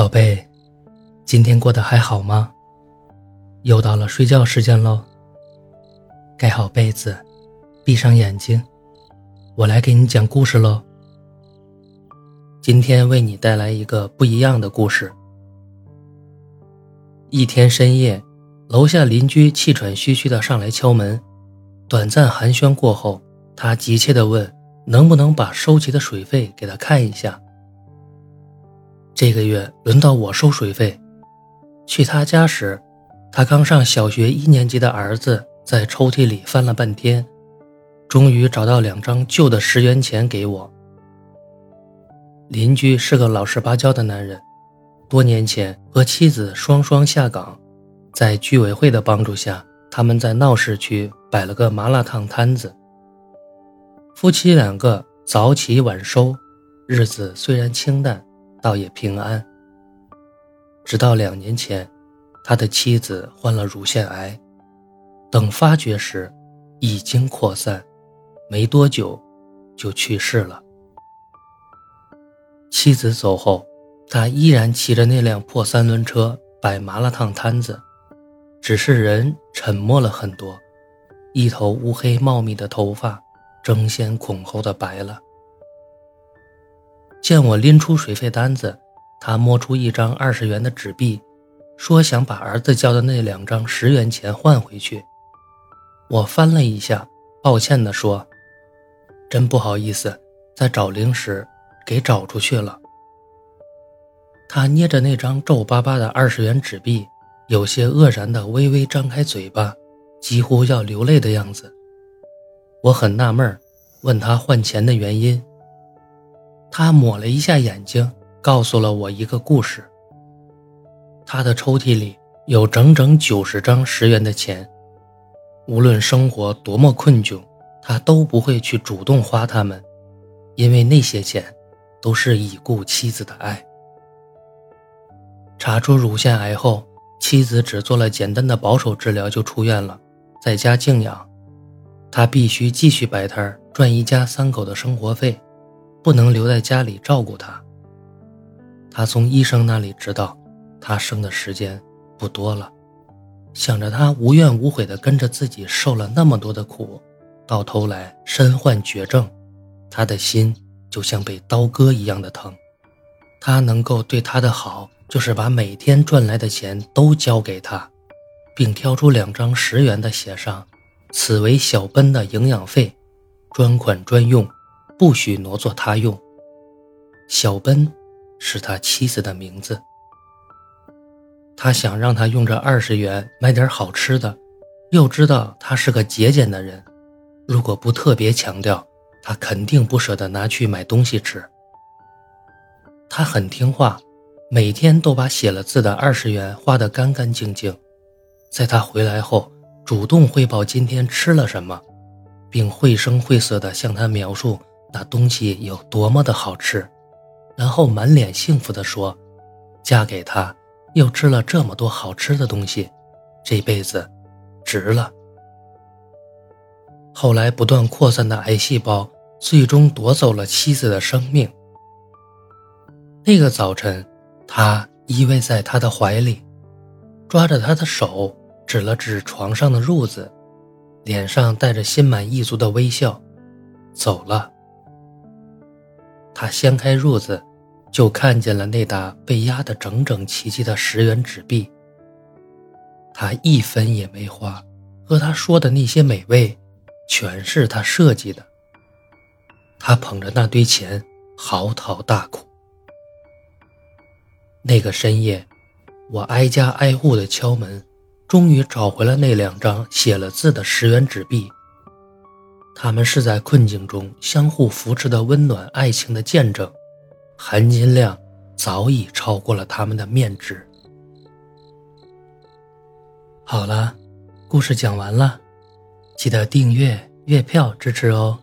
宝贝，今天过得还好吗？又到了睡觉时间喽。盖好被子，闭上眼睛，我来给你讲故事喽。今天为你带来一个不一样的故事。一天深夜，楼下邻居气喘吁吁的上来敲门。短暂寒暄过后，他急切的问：“能不能把收集的水费给他看一下？”这个月轮到我收水费。去他家时，他刚上小学一年级的儿子在抽屉里翻了半天，终于找到两张旧的十元钱给我。邻居是个老实巴交的男人，多年前和妻子双双下岗，在居委会的帮助下，他们在闹市区摆了个麻辣烫摊子。夫妻两个早起晚收，日子虽然清淡。倒也平安。直到两年前，他的妻子患了乳腺癌，等发觉时，已经扩散，没多久就去世了。妻子走后，他依然骑着那辆破三轮车摆麻辣烫摊子，只是人沉默了很多，一头乌黑茂密的头发争先恐后的白了。见我拎出水费单子，他摸出一张二十元的纸币，说想把儿子交的那两张十元钱换回去。我翻了一下，抱歉地说：“真不好意思，在找零时给找出去了。”他捏着那张皱巴巴的二十元纸币，有些愕然地微微张开嘴巴，几乎要流泪的样子。我很纳闷，问他换钱的原因。他抹了一下眼睛，告诉了我一个故事。他的抽屉里有整整九十张十元的钱，无论生活多么困窘，他都不会去主动花它们，因为那些钱都是已故妻子的爱。查出乳腺癌后，妻子只做了简单的保守治疗就出院了，在家静养。他必须继续摆摊赚一家三口的生活费。不能留在家里照顾他。他从医生那里知道，他生的时间不多了。想着他无怨无悔地跟着自己受了那么多的苦，到头来身患绝症，他的心就像被刀割一样的疼。他能够对他的好，就是把每天赚来的钱都交给他，并挑出两张十元的，写上“此为小奔的营养费，专款专用”。不许挪作他用。小奔是他妻子的名字。他想让他用这二十元买点好吃的，又知道他是个节俭的人，如果不特别强调，他肯定不舍得拿去买东西吃。他很听话，每天都把写了字的二十元花得干干净净。在他回来后，主动汇报今天吃了什么，并绘声绘色地向他描述。那东西有多么的好吃，然后满脸幸福地说：“嫁给他，又吃了这么多好吃的东西，这辈子值了。”后来不断扩散的癌细胞最终夺走了妻子的生命。那个早晨，他依偎在他的怀里，抓着他的手，指了指床上的褥子，脸上带着心满意足的微笑，走了。他掀开褥子，就看见了那沓被压得整整齐齐的十元纸币。他一分也没花，和他说的那些美味，全是他设计的。他捧着那堆钱，嚎啕大哭。那个深夜，我挨家挨户的敲门，终于找回了那两张写了字的十元纸币。他们是在困境中相互扶持的温暖爱情的见证，含金量早已超过了他们的面值。好了，故事讲完了，记得订阅月票支持哦。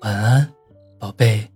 晚安，宝贝。